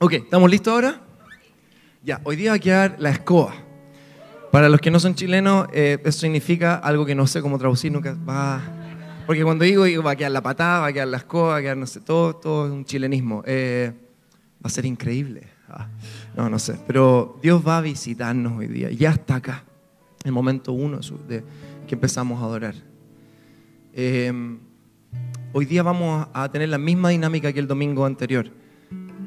Ok, ¿estamos listos ahora? Ya, hoy día va a quedar la escoba. Para los que no son chilenos, eh, eso significa algo que no sé cómo traducir, nunca va... Porque cuando digo, digo, va a quedar la patada, va a quedar la escoba, va a quedar, no sé, todo, todo es un chilenismo. Eh, va a ser increíble. Ah, no, no sé. Pero Dios va a visitarnos hoy día. Ya está acá. El momento uno de que empezamos a adorar. Eh, hoy día vamos a tener la misma dinámica que el domingo anterior.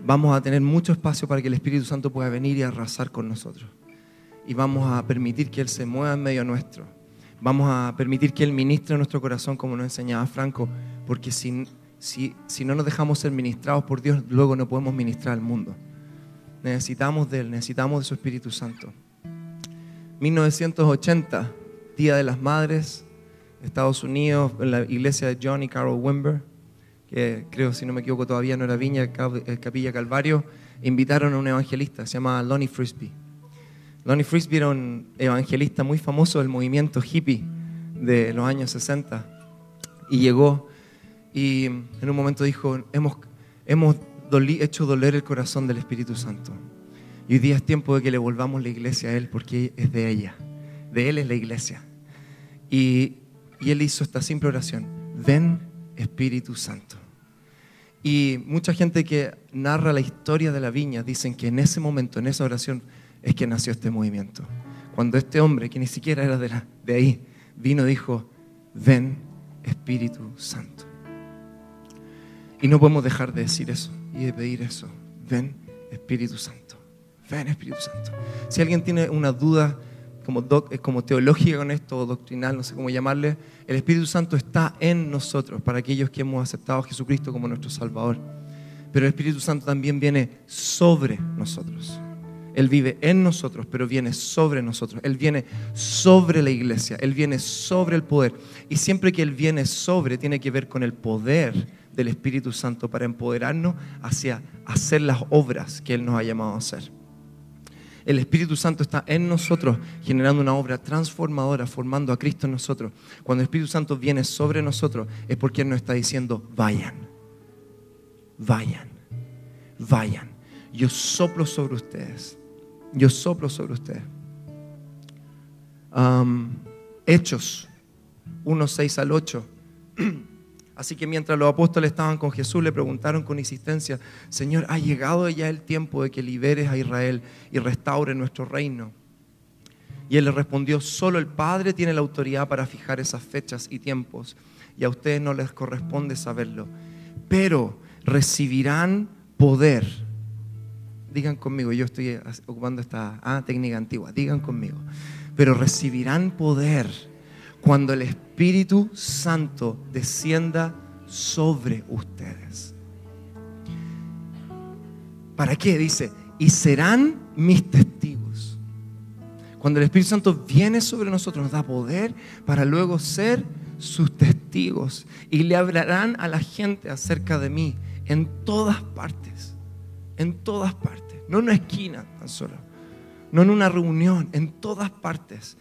Vamos a tener mucho espacio para que el Espíritu Santo pueda venir y arrasar con nosotros. Y vamos a permitir que Él se mueva en medio nuestro. Vamos a permitir que Él ministre nuestro corazón como nos enseñaba Franco, porque si, si, si no nos dejamos ser ministrados por Dios, luego no podemos ministrar al mundo. Necesitamos de Él, necesitamos de su Espíritu Santo. 1980, Día de las Madres, Estados Unidos, en la iglesia de John y Carol Wimber, que creo, si no me equivoco, todavía no era Viña, Capilla Calvario, invitaron a un evangelista, se llama Lonnie Frisbee. Lonnie Frisbee era un evangelista muy famoso del movimiento hippie de los años 60 y llegó y en un momento dijo, hemos, hemos hecho doler el corazón del Espíritu Santo. Y hoy día es tiempo de que le volvamos la iglesia a Él porque es de ella, de Él es la iglesia. Y, y Él hizo esta simple oración, ven Espíritu Santo. Y mucha gente que narra la historia de la viña dicen que en ese momento, en esa oración, es que nació este movimiento. Cuando este hombre, que ni siquiera era de, ahí, vino y dijo, ven Espíritu Santo. Y no podemos dejar de decir eso y de pedir eso. Ven Espíritu Santo. Ven Espíritu Santo. Si alguien tiene una duda como, como teológica con esto, doctrinal, no sé cómo llamarle, el Espíritu Santo está en nosotros, para aquellos que hemos aceptado a Jesucristo como nuestro Salvador. Pero el Espíritu Santo también viene sobre nosotros. Él vive en nosotros, pero viene sobre nosotros. Él viene sobre la iglesia, Él viene sobre el poder. Y siempre que Él viene sobre, tiene que ver con el poder del Espíritu Santo para empoderarnos hacia hacer las obras que Él nos ha llamado a hacer. El Espíritu Santo está en nosotros, generando una obra transformadora, formando a Cristo en nosotros. Cuando el Espíritu Santo viene sobre nosotros, es porque Él nos está diciendo, vayan, vayan, vayan. Yo soplo sobre ustedes. Yo soplo sobre ustedes. Hechos 1, 6 al 8. Así que mientras los apóstoles estaban con Jesús, le preguntaron con insistencia, Señor, ¿ha llegado ya el tiempo de que liberes a Israel y restaure nuestro reino? Y él le respondió, solo el Padre tiene la autoridad para fijar esas fechas y tiempos, y a ustedes no les corresponde saberlo. Pero recibirán poder. Digan conmigo, yo estoy ocupando esta ah, técnica antigua, digan conmigo. Pero recibirán poder cuando el Espíritu Santo descienda sobre ustedes. ¿Para qué? Dice, y serán mis testigos. Cuando el Espíritu Santo viene sobre nosotros, nos da poder para luego ser sus testigos. Y le hablarán a la gente acerca de mí en todas partes. En todas partes. No en una esquina tan solo. No en una reunión, en todas partes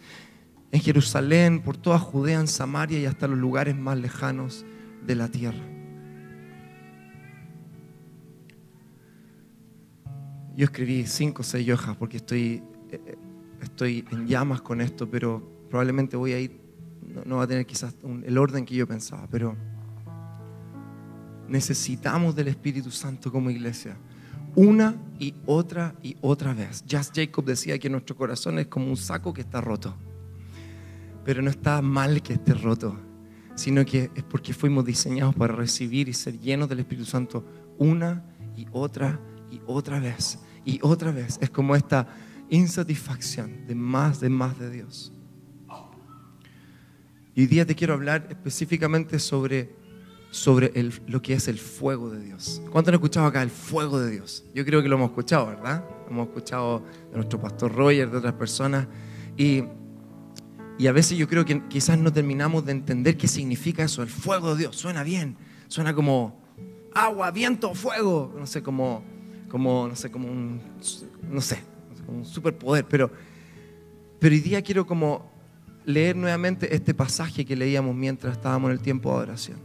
en Jerusalén, por toda Judea, en Samaria y hasta los lugares más lejanos de la tierra. Yo escribí cinco o seis hojas porque estoy, eh, estoy en llamas con esto, pero probablemente voy a ir, no, va a tener quizás el orden que yo pensaba, pero necesitamos del Espíritu Santo como iglesia una y otra y otra vez. Just Jacob decía que nuestro corazón es como un saco que está roto pero no está mal que esté roto, sino que es porque fuimos diseñados para recibir y ser llenos del Espíritu Santo una y otra y otra vez y otra vez. Es como esta insatisfacción de más, de más de Dios. Y hoy día te quiero hablar específicamente sobre, sobre lo que es el fuego de Dios. ¿Cuánto han escuchado acá el fuego de Dios? Yo creo que lo hemos escuchado, ¿verdad? hemos escuchado de nuestro pastor Roger, de otras personas. Y y a veces yo creo que quizás no terminamos de entender qué significa eso, el fuego de Dios. Suena bien, suena como agua, viento, fuego, no sé, como, como no sé, como un, no sé, como un superpoder. Pero, pero hoy día quiero como leer nuevamente este pasaje que leíamos mientras estábamos en el tiempo de adoración.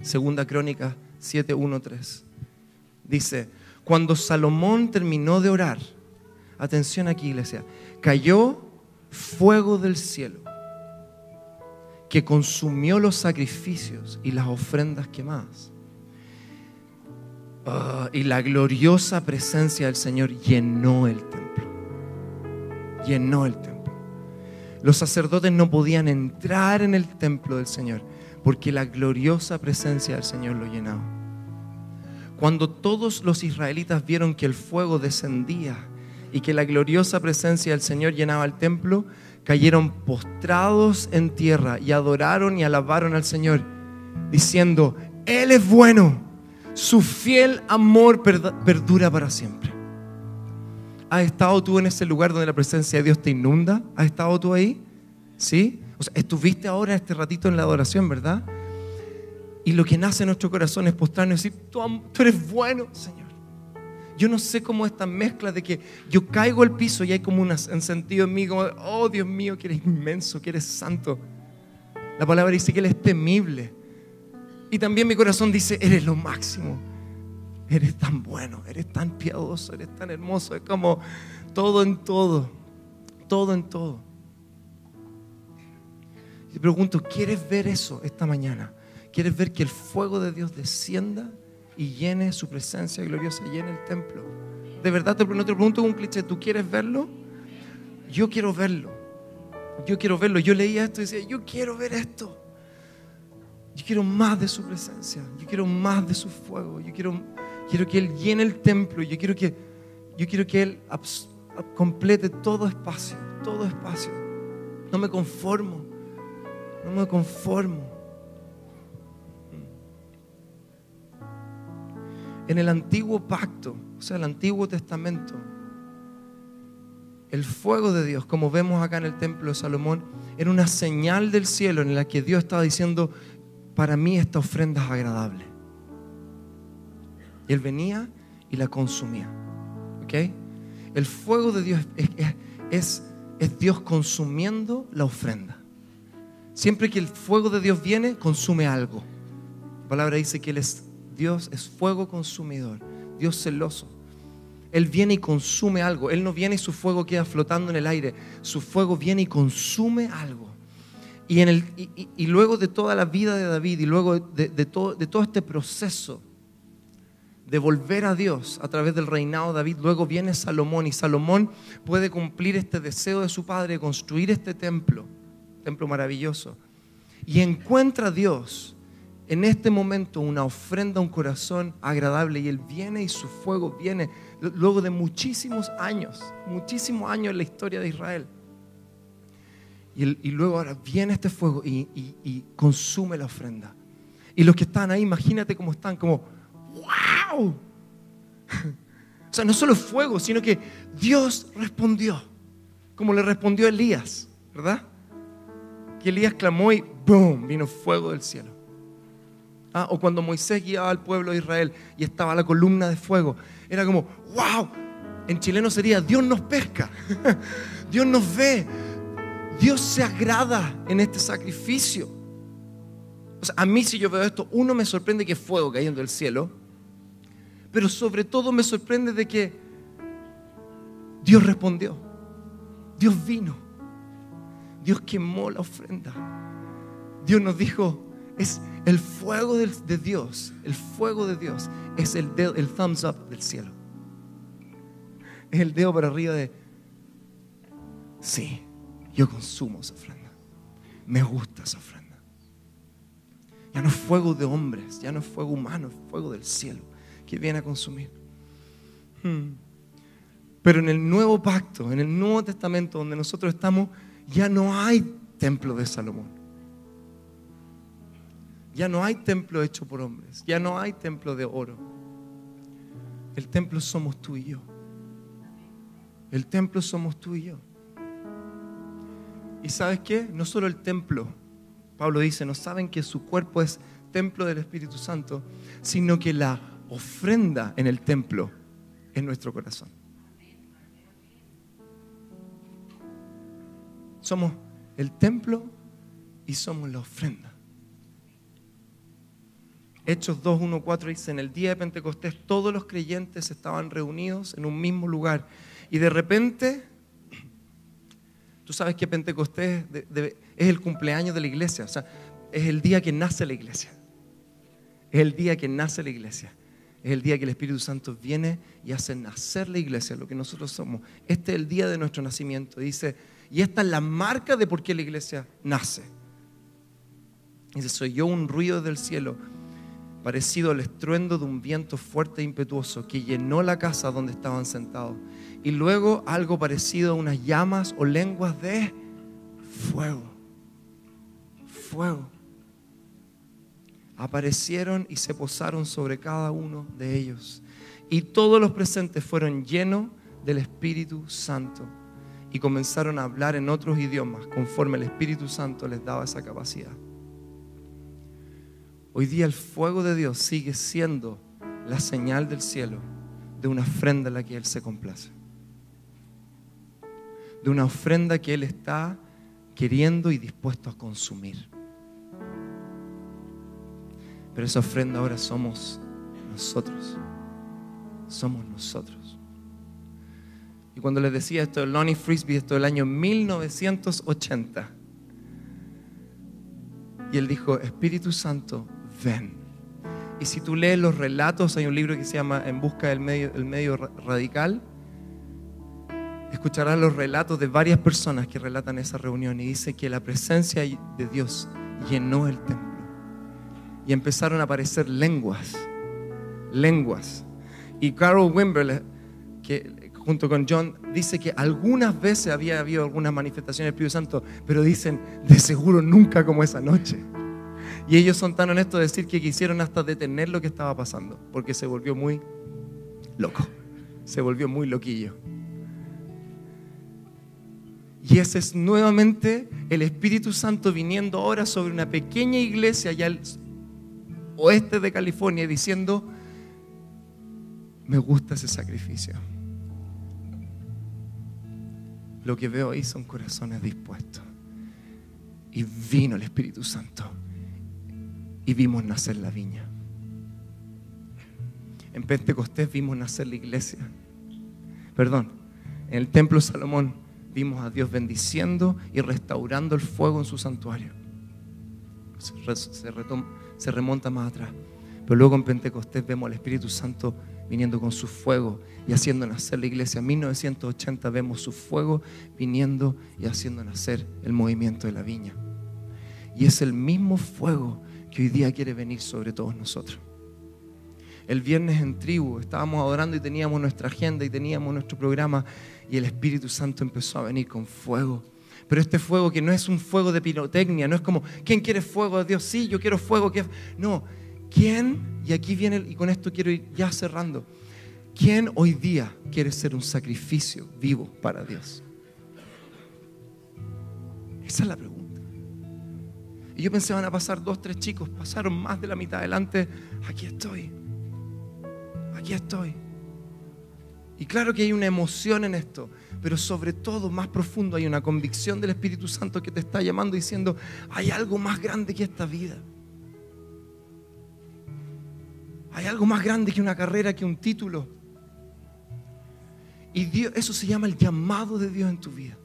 Segunda Crónica 7.1.3. Dice, Cuando Salomón terminó de orar, atención aquí iglesia, cayó fuego del cielo que consumió los sacrificios y las ofrendas quemadas. Ah, y la gloriosa presencia del Señor llenó el templo. Llenó el templo. Los sacerdotes no podían entrar en el templo del Señor porque la gloriosa presencia del Señor lo llenaba. Cuando todos los israelitas vieron que el fuego descendía y que la gloriosa presencia del Señor llenaba el templo, cayeron postrados en tierra y adoraron y alabaron al Señor, diciendo, Él es bueno su fiel amor perdura para siempre. ¿Has estado tú en ese lugar donde la presencia de Dios te inunda? ¿Has estado tú ahí? ¿Sí? O sea, estuviste ahora este ratito en la adoración, ¿verdad? Y lo que nace en nuestro corazón es postrarnos y decir, tú, tú eres bueno, Señor. Yo no sé cómo esta mezcla de que yo caigo al piso y hay como un sentido en mí como, oh Dios mío, que eres inmenso, que eres santo. La palabra dice que Él es temible. Y también mi corazón dice, eres lo máximo. Eres tan bueno, eres tan piadoso, eres tan hermoso. Es como todo en todo, todo en todo. Y pregunto, ¿quieres ver eso esta mañana? ¿Quieres ver que el fuego de Dios descienda y llene su presencia gloriosa, llene el templo? De verdad, no te pregunto un cliché, ¿tú quieres verlo? Yo quiero verlo. Yo quiero verlo. Yo leía esto y decía, yo quiero ver esto. Yo quiero más de su presencia. Yo quiero más de su fuego. Yo quiero, quiero que Él llene el templo. Yo quiero que, yo quiero que Él complete todo espacio. Todo espacio. No me conformo. No me conformo. En el antiguo pacto, o sea, el antiguo testamento, el fuego de Dios, como vemos acá en el templo de Salomón, era una señal del cielo en la que Dios estaba diciendo, para mí esta ofrenda es agradable. Y él venía y la consumía. ¿Ok? El fuego de Dios es, es, Dios consumiendo la ofrenda. Siempre que el fuego de Dios viene, consume algo. La palabra dice que Él es Dios, es fuego consumidor, Dios celoso. Él viene y consume algo. Él no viene y su fuego queda flotando en el aire. Su fuego viene y consume algo. Y, luego de toda la vida de David y luego de, todo, de todo este proceso de volver a Dios a través del reinado de David, luego viene Salomón y Salomón puede cumplir este deseo de su padre construir este templo, templo maravilloso. Y encuentra a Dios en este momento una ofrenda, un corazón agradable y él viene y su fuego viene luego de muchísimos años, muchísimos años en la historia de Israel. Y, luego ahora viene este fuego y, consume la ofrenda. Y los que están ahí, imagínate cómo están, como, wow. O sea, no solo fuego, sino que Dios respondió, como le respondió Elías, ¿verdad? Que Elías clamó y ¡boom! vino fuego del cielo. Ah, o cuando Moisés guiaba al pueblo de Israel y estaba la columna de fuego, era como, wow. En chileno sería, Dios nos pesca, Dios nos ve, Dios se agrada en este sacrificio. A mí si yo veo esto, uno me sorprende que fuego cayendo del cielo, pero sobre todo me sorprende de que Dios respondió, Dios vino, Dios quemó la ofrenda, Dios nos dijo, es el fuego de, Dios, el fuego de Dios es el, el thumbs up del cielo, es el dedo para arriba de, sí, yo consumo esa ofrenda. Me gusta esa ofrenda. Ya no es fuego de hombres, ya no es fuego humano, es fuego del cielo que viene a consumir. Hmm. Pero en el nuevo pacto, en el Nuevo Testamento donde nosotros estamos, ya no hay templo de Salomón. Ya no hay templo hecho por hombres. Ya no hay templo de oro. El templo somos tú y yo. El templo somos tú y yo. Y sabes qué? No solo el templo, Pablo dice, no saben que su cuerpo es templo del Espíritu Santo, sino que la ofrenda en el templo es nuestro corazón. Somos el templo y somos la ofrenda. Hechos 2, 1, 4 dice, en el día de Pentecostés todos los creyentes estaban reunidos en un mismo lugar. Y de repente, tú sabes que Pentecostés es el cumpleaños de la iglesia, o sea, es el día que nace la iglesia. Es el día que nace la iglesia. Es el día que el Espíritu Santo viene y hace nacer la iglesia, lo que nosotros somos. Este es el día de nuestro nacimiento. Dice, y esta es la marca de por qué la iglesia nace. Dice, soy yo un ruido del cielo parecido al estruendo de un viento fuerte e impetuoso que llenó la casa donde estaban sentados. Y luego algo parecido a unas llamas o lenguas de fuego. Fuego. Aparecieron y se posaron sobre cada uno de ellos. Y todos los presentes fueron llenos del Espíritu Santo y comenzaron a hablar en otros idiomas conforme el Espíritu Santo les daba esa capacidad. Hoy día el fuego de Dios sigue siendo la señal del cielo de una ofrenda en la que Él se complace. De una ofrenda que Él está queriendo y dispuesto a consumir. Pero esa ofrenda ahora somos nosotros. Somos nosotros. Y cuando les decía esto de Lonnie Frisbee, esto del año 1980, y él dijo, Espíritu Santo, ven. Y si tú lees los relatos, hay un libro que se llama En busca del medio, el medio radical, escucharás los relatos de varias personas que relatan esa reunión y dice que la presencia de Dios llenó el templo. Y empezaron a aparecer lenguas, lenguas. Y Carol Wimber, que junto con John, dice que algunas veces había habido algunas manifestaciones del Espíritu Santo, pero dicen, de seguro nunca como esa noche. Y ellos son tan honestos de decir que quisieron hasta detener lo que estaba pasando, porque se volvió muy loco, se volvió muy loquillo. Y ese es nuevamente el Espíritu Santo viniendo ahora sobre una pequeña iglesia allá al oeste de California diciendo, me gusta ese sacrificio. Lo que veo ahí son corazones dispuestos. Y vino el Espíritu Santo y vimos nacer la viña. En Pentecostés vimos nacer la iglesia. Perdón, en el templo de Salomón vimos a Dios bendiciendo y restaurando el fuego en su santuario. Se, remonta más atrás. Pero luego en Pentecostés vemos al Espíritu Santo viniendo con su fuego y haciendo nacer la iglesia. En 1980 vemos su fuego viniendo y haciendo nacer el movimiento de la viña. Y es el mismo fuego que hoy día quiere venir sobre todos nosotros. El viernes en tribu estábamos adorando y teníamos nuestra agenda y teníamos nuestro programa y el Espíritu Santo empezó a venir con fuego. Pero este fuego que no es un fuego de pirotecnia, no es como, ¿quién quiere fuego Dios? Sí, yo quiero fuego. No, ¿quién? Y aquí viene, y con esto quiero ir ya cerrando. ¿Quién hoy día quiere ser un sacrificio vivo para Dios? Esa es la pregunta. Y yo pensé, van a pasar dos, tres chicos. Pasaron más de la mitad adelante. Aquí estoy. Aquí estoy. Y claro que hay una emoción en esto, pero sobre todo, más profundo, hay una convicción del Espíritu Santo que te está llamando diciendo, hay algo más grande que esta vida. Hay algo más grande que una carrera, que un título. Y eso se llama el llamado de Dios en tu vida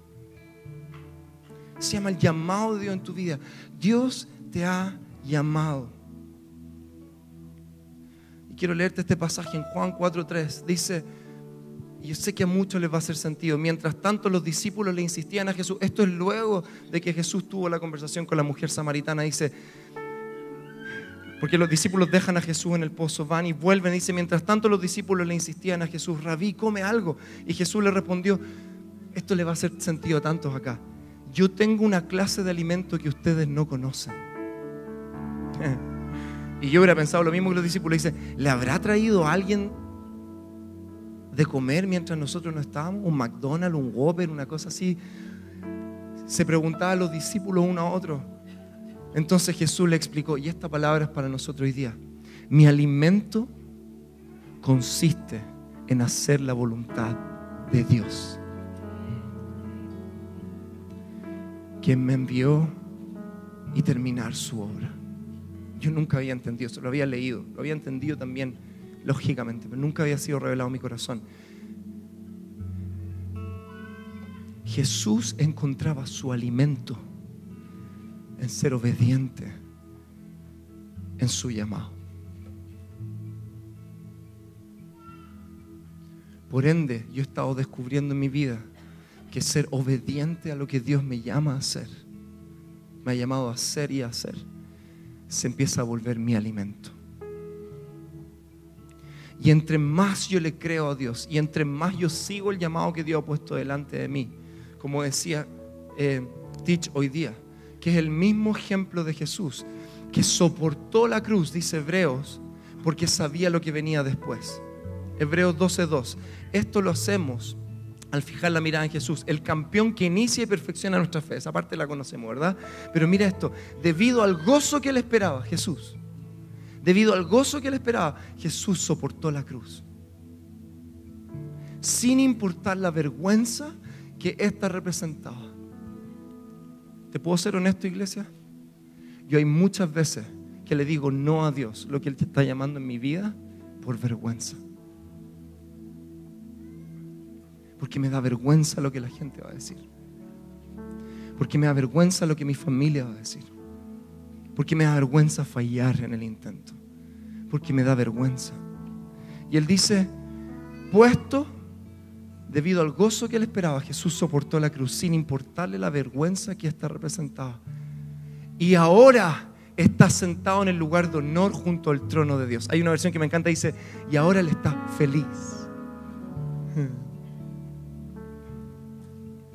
se llama el llamado de Dios en tu vida. Dios te ha llamado. Y quiero leerte este pasaje en Juan 4.3. Dice, y yo sé que a muchos les va a hacer sentido. Mientras tanto los discípulos le insistían a Jesús. Esto es luego de que Jesús tuvo la conversación con la mujer samaritana. Dice, porque los discípulos dejan a Jesús en el pozo, van y vuelven. Dice, mientras tanto los discípulos le insistían a Jesús, Rabí, come algo. Y Jesús le respondió, esto le va a hacer sentido a tantos acá yo tengo una clase de alimento que ustedes no conocen. Y yo hubiera pensado lo mismo que los discípulos. Dice, ¿le habrá traído a alguien de comer mientras nosotros no estábamos? ¿Un McDonald's, un Whopper, una cosa así? Se preguntaban los discípulos uno a otro. Entonces Jesús le explicó, y esta palabra es para nosotros hoy día. Mi alimento consiste en hacer la voluntad de Dios. Quien me envió y terminar su obra. Yo nunca había entendido eso, lo había leído, lo había entendido también lógicamente, pero nunca había sido revelado mi corazón. Jesús encontraba su alimento en ser obediente en su llamado. Por ende, yo he estado descubriendo en mi vida que ser obediente a lo que Dios me llama a hacer, me ha llamado a hacer y a hacer, se empieza a volver mi alimento. Y entre más yo le creo a Dios y entre más yo sigo el llamado que Dios ha puesto delante de mí, como decía eh, Teach hoy día, que es el mismo ejemplo de Jesús, que soportó la cruz, dice Hebreos, porque sabía lo que venía después. Hebreos 12:2. Esto lo hacemos al fijar la mirada en Jesús, el campeón que inicia y perfecciona nuestra fe. Esa parte la conocemos, ¿verdad? Pero mira esto, debido al gozo que le esperaba, Jesús, debido al gozo que le esperaba, Jesús soportó la cruz. Sin importar la vergüenza que ésta representaba. ¿Te puedo ser honesto, iglesia? Yo hay muchas veces que le digo no a Dios, lo que Él te está llamando en mi vida, por vergüenza. Porque me da vergüenza lo que la gente va a decir. Porque me da vergüenza lo que mi familia va a decir. Porque me da vergüenza fallar en el intento. Porque me da vergüenza. Y él dice, puesto debido al gozo que él esperaba, Jesús soportó la cruz sin importarle la vergüenza que está representada. Y ahora está sentado en el lugar de honor junto al trono de Dios. Hay una versión que me encanta, dice, y ahora él está feliz.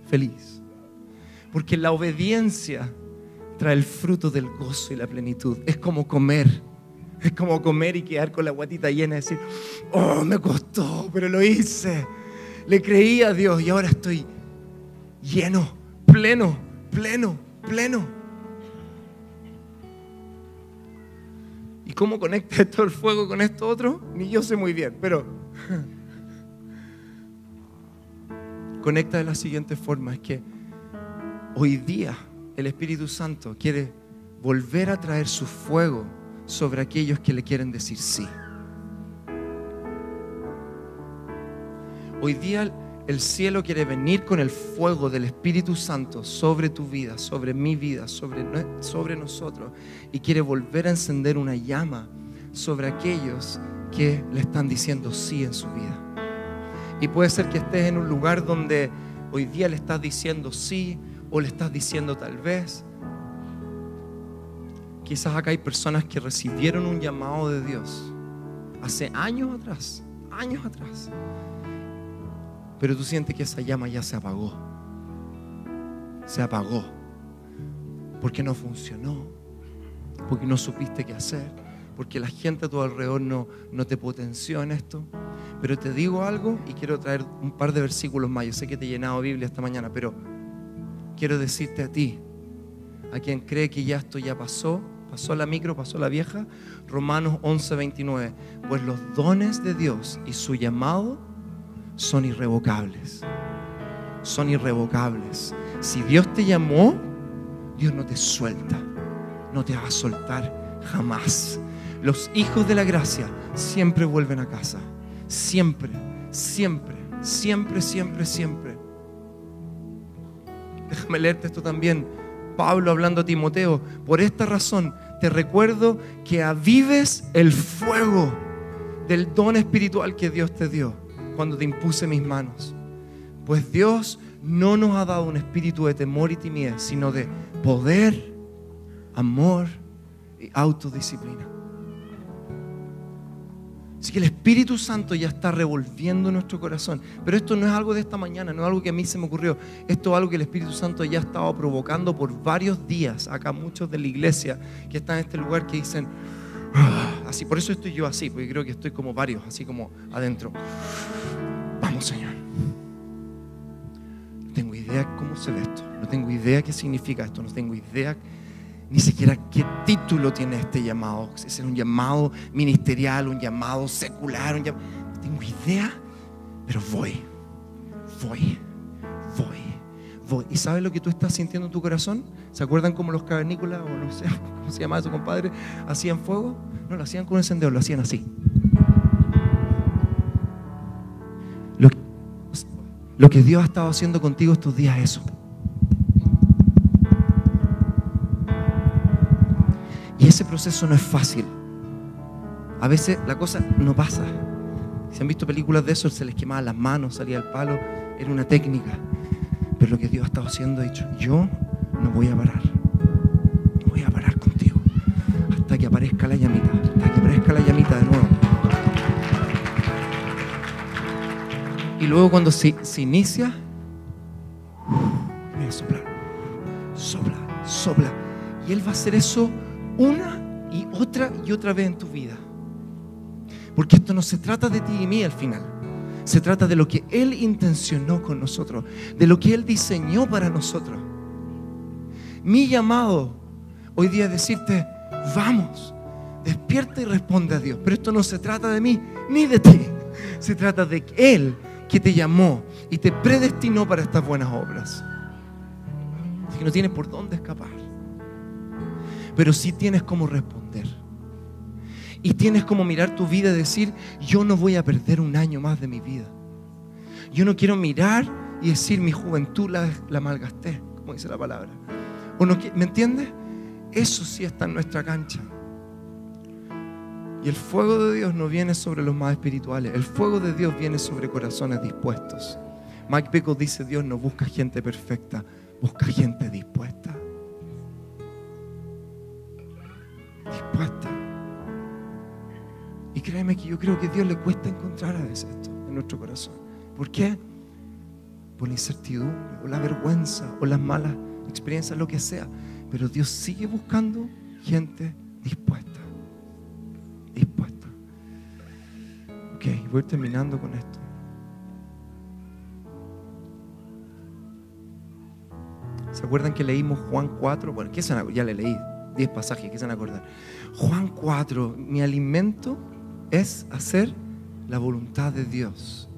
Feliz. Porque la obediencia trae el fruto del gozo y la plenitud. Es como comer. Es como comer y quedar con la guatita llena y decir, oh, me costó, pero lo hice. Le creí a Dios y ahora estoy lleno, pleno, pleno, pleno. ¿Y cómo conecta esto el fuego con esto otro? Ni yo sé muy bien, pero conecta de la siguiente forma, es que hoy día el Espíritu Santo quiere volver a traer su fuego sobre aquellos que le quieren decir sí. Hoy día el cielo quiere venir con el fuego del Espíritu Santo sobre tu vida, sobre mi vida, sobre, sobre nosotros. Y quiere volver a encender una llama sobre aquellos que le están diciendo sí en su vida. Y puede ser que estés en un lugar donde hoy día le estás diciendo sí o le estás diciendo tal vez. Quizás acá hay personas que recibieron un llamado de Dios hace años atrás, años atrás. Pero tú sientes que esa llama ya se apagó. Se apagó. Porque no funcionó. Porque no supiste qué hacer. Porque la gente a tu alrededor no, no te potenció en esto. Pero te digo algo y quiero traer un par de versículos más. Yo sé que te he llenado Biblia esta mañana, pero quiero decirte a ti, a quien cree que ya esto ya pasó, pasó la micro, pasó la vieja, Romanos 11, 29. Pues los dones de Dios y su llamado son irrevocables. Son irrevocables. Si Dios te llamó, Dios no te suelta, no te va a soltar jamás. Los hijos de la gracia siempre vuelven a casa. Siempre, siempre, siempre, siempre, siempre. Déjame leerte esto también. Pablo hablando a Timoteo, por esta razón te recuerdo que avives el fuego del don espiritual que Dios te dio cuando te impuse mis manos. Pues Dios no nos ha dado un espíritu de temor y timidez, sino de poder, amor y autodisciplina. Así que el Espíritu Santo ya está revolviendo nuestro corazón. Pero esto no es algo de esta mañana, no es algo que a mí se me ocurrió. Esto es algo que el Espíritu Santo ya ha estado provocando por varios días. Acá muchos de la iglesia que están en este lugar que dicen, ah", así, por eso estoy yo así, porque creo que estoy como varios, así como adentro. Vamos, Señor. No tengo idea cómo se ve esto. No tengo idea qué significa esto. No tengo idea ni siquiera qué título tiene este llamado. Es un llamado ministerial, un llamado secular, no tengo idea, pero voy, voy, voy, voy. ¿Y sabes lo que tú estás sintiendo en tu corazón? ¿Se acuerdan cómo los cavernícolas, o no sé, cómo se llama eso, compadre, hacían fuego? No, lo hacían con un encendedor, lo hacían así. Lo que Dios ha estado haciendo contigo estos días es eso. Y ese proceso no es fácil. A veces la cosa no pasa. Si han visto películas de eso, se les quemaban las manos, salía el palo, era una técnica. Pero lo que Dios ha estado haciendo, ha dicho, yo no voy a parar. No voy a parar contigo. Hasta que aparezca la llamita, hasta que aparezca la llamita de nuevo. Y luego cuando se, se inicia, voy a soplar, sopla, sopla. Y Él va a hacer eso una y otra y otra vez en tu vida. Porque esto no se trata de ti y mí al final. Se trata de lo que Él intencionó con nosotros, de lo que Él diseñó para nosotros. Mi llamado hoy día es decirte, vamos, despierta y responde a Dios. Pero esto no se trata de mí ni de ti. Se trata de Él que te llamó y te predestinó para estas buenas obras. Así que no tienes por dónde escapar. Pero sí tienes cómo responder. Y tienes como mirar tu vida y decir, yo no voy a perder un año más de mi vida. Yo no quiero mirar y decir, mi juventud la, la malgasté, como dice la palabra. ¿O no, ¿Me entiendes? Eso sí está en nuestra cancha. Y el fuego de Dios no viene sobre los más espirituales. El fuego de Dios viene sobre corazones dispuestos. Mike Pickles dice, Dios no busca gente perfecta, busca gente dispuesta. Y créeme que yo creo que Dios le cuesta encontrar a veces esto en nuestro corazón. ¿Por qué? Por la incertidumbre, o la vergüenza, o las malas experiencias, lo que sea. Pero Dios sigue buscando gente dispuesta. Dispuesta. Ok, voy terminando con esto. ¿Se acuerdan que leímos Juan 4? Bueno, ¿qué se ya le leí 10 pasajes, ¿qué se van a acordar? Juan 4, mi alimento es hacer la voluntad de Dios.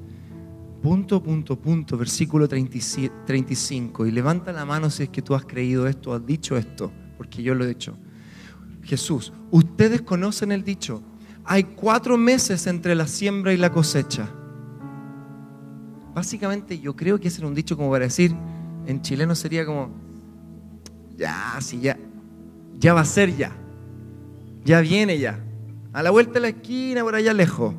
Punto, punto, punto, versículo 35. Y levanta la mano si es que tú has creído esto, has dicho esto, porque yo lo he hecho. Jesús, ustedes conocen el dicho, hay cuatro meses entre la siembra y la cosecha. Básicamente yo creo que ese era un dicho como para decir, en chileno sería como, ya, sí, ya, ya va a ser ya, ya viene ya, a la vuelta de la esquina, por allá lejos.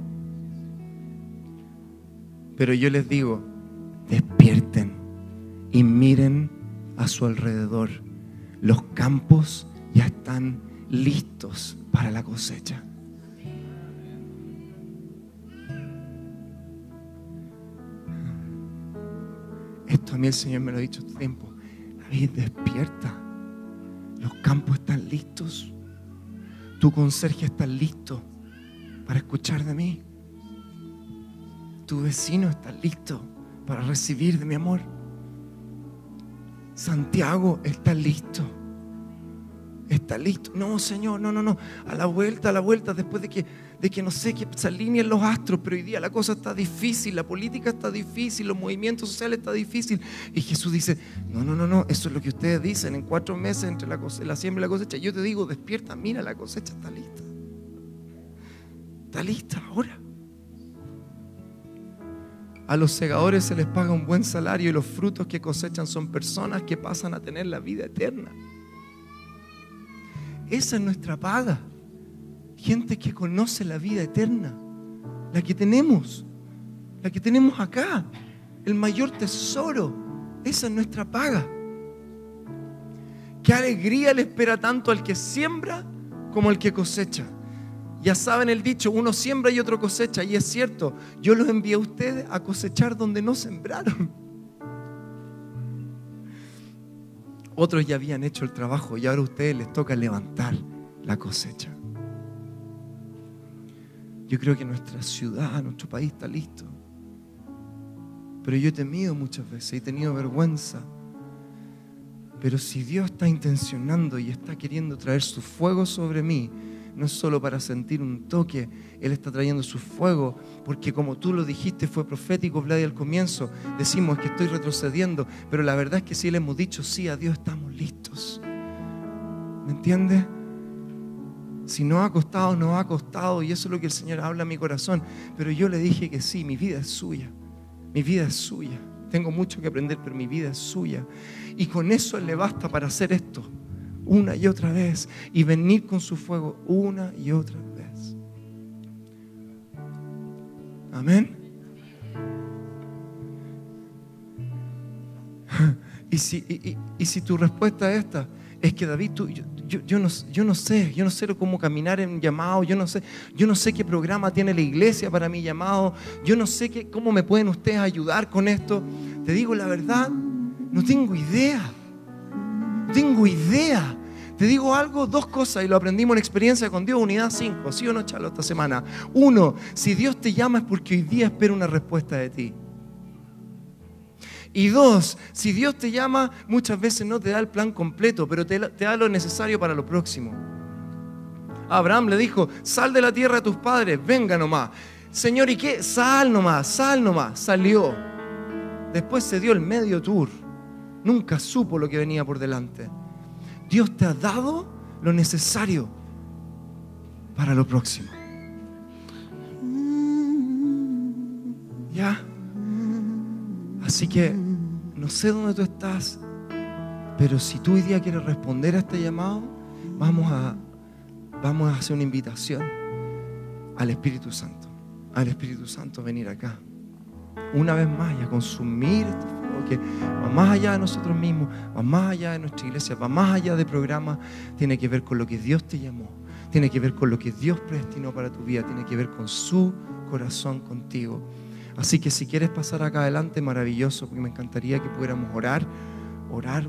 Pero yo les digo, despierten y miren a su alrededor. Los campos ya están listos para la cosecha. Esto a mí el Señor me lo ha dicho tiempo. David, despierta. Los campos están listos. Tu conserje está listo para escuchar de mí. Tu vecino está listo para recibir de mi amor. Santiago está listo. Está listo. No, Señor, no, no, no. A la vuelta, a la vuelta, después de que, de que no sé, que se alineen los astros, pero hoy día la cosa está difícil, la política está difícil, los movimientos sociales está difícil. Y Jesús dice, no, no, no, no, eso es lo que ustedes dicen en cuatro meses entre la, la siembra y la cosecha. Yo te digo, despierta, mira, la cosecha está lista. Está lista ahora. A los segadores se les paga un buen salario y los frutos que cosechan son personas que pasan a tener la vida eterna. Esa es nuestra paga. Gente que conoce la vida eterna. La que tenemos. La que tenemos acá. El mayor tesoro. Esa es nuestra paga. Qué alegría le espera tanto al que siembra como al que cosecha. Ya saben el dicho, uno siembra y otro cosecha. Y es cierto, yo los envié a ustedes a cosechar donde no sembraron. Otros ya habían hecho el trabajo y ahora a ustedes les toca levantar la cosecha. Yo creo que nuestra ciudad, nuestro país está listo. Pero yo he temido muchas veces, he tenido vergüenza. Pero si Dios está intencionando y está queriendo traer su fuego sobre mí, no es solo para sentir un toque, Él está trayendo su fuego, porque como tú lo dijiste, fue profético, Vlad, al comienzo, decimos que estoy retrocediendo, pero la verdad es que si le hemos dicho sí a Dios, estamos listos. ¿Me entiendes? Si no ha costado, no ha costado, y eso es lo que el Señor habla a mi corazón, pero yo le dije que sí, mi vida es suya, mi vida es suya. Tengo mucho que aprender, pero mi vida es suya. Y con eso le basta para hacer esto una y otra vez y venir con su fuego una y otra vez. Amén. Y si, y, si tu respuesta es esta, es que David, tú, yo, yo, no, sé, yo no sé cómo caminar en llamado, yo no sé, yo no sé qué programa tiene la iglesia para mi llamado, yo no sé qué, cómo me pueden ustedes ayudar con esto. Te digo la verdad, no tengo idea. No tengo idea. Te digo algo, dos cosas, y lo aprendimos en experiencia con Dios, unidad 5, ¿sí o no, Chalo, esta semana? Uno, si Dios te llama es porque hoy día espera una respuesta de ti. Y dos, si Dios te llama, muchas veces no te da el plan completo, pero te, da lo necesario para lo próximo. Abraham le dijo, sal de la tierra de tus padres, venga nomás. Señor, ¿y qué? Sal nomás, sal nomás. Salió. Después se dio el medio tour. Nunca supo lo que venía por delante. Dios te ha dado lo necesario para lo próximo. ¿Ya? Así que no sé dónde tú estás, pero si tú hoy día quieres responder a este llamado, vamos a, vamos a hacer una invitación al Espíritu Santo, al Espíritu Santo venir acá. Una vez más y a consumir este que va más allá de nosotros mismos, va más allá de nuestra iglesia, va más allá de programas, tiene que ver con lo que Dios te llamó, tiene que ver con lo que Dios predestinó para tu vida, tiene que ver con su corazón contigo. Así que si quieres pasar acá adelante, maravilloso, porque me encantaría que pudiéramos orar, orar.